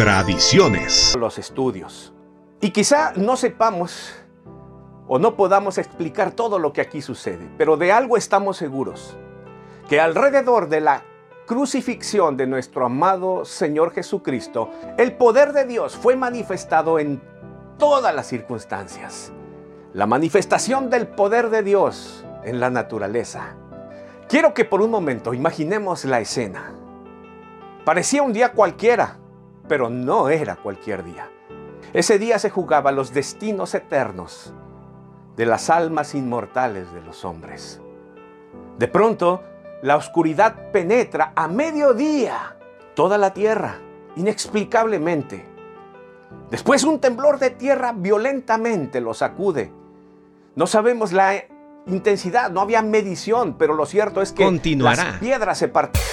Tradiciones. Los estudios. Y quizá no sepamos o no podamos explicar todo lo que aquí sucede, pero de algo estamos seguros, que alrededor de la crucifixión de nuestro amado Señor Jesucristo, el poder de Dios fue manifestado en todas las circunstancias. La manifestación del poder de Dios en la naturaleza. Quiero que por un momento imaginemos la escena. Parecía un día cualquiera, pero no era cualquier día. Ese día se jugaba los destinos eternos de las almas inmortales de los hombres. De pronto, la oscuridad penetra a mediodía toda la tierra, inexplicablemente. Después un temblor de tierra violentamente lo sacude. No sabemos la intensidad, no había medición, pero lo cierto es que Continuará. las piedras se partieron.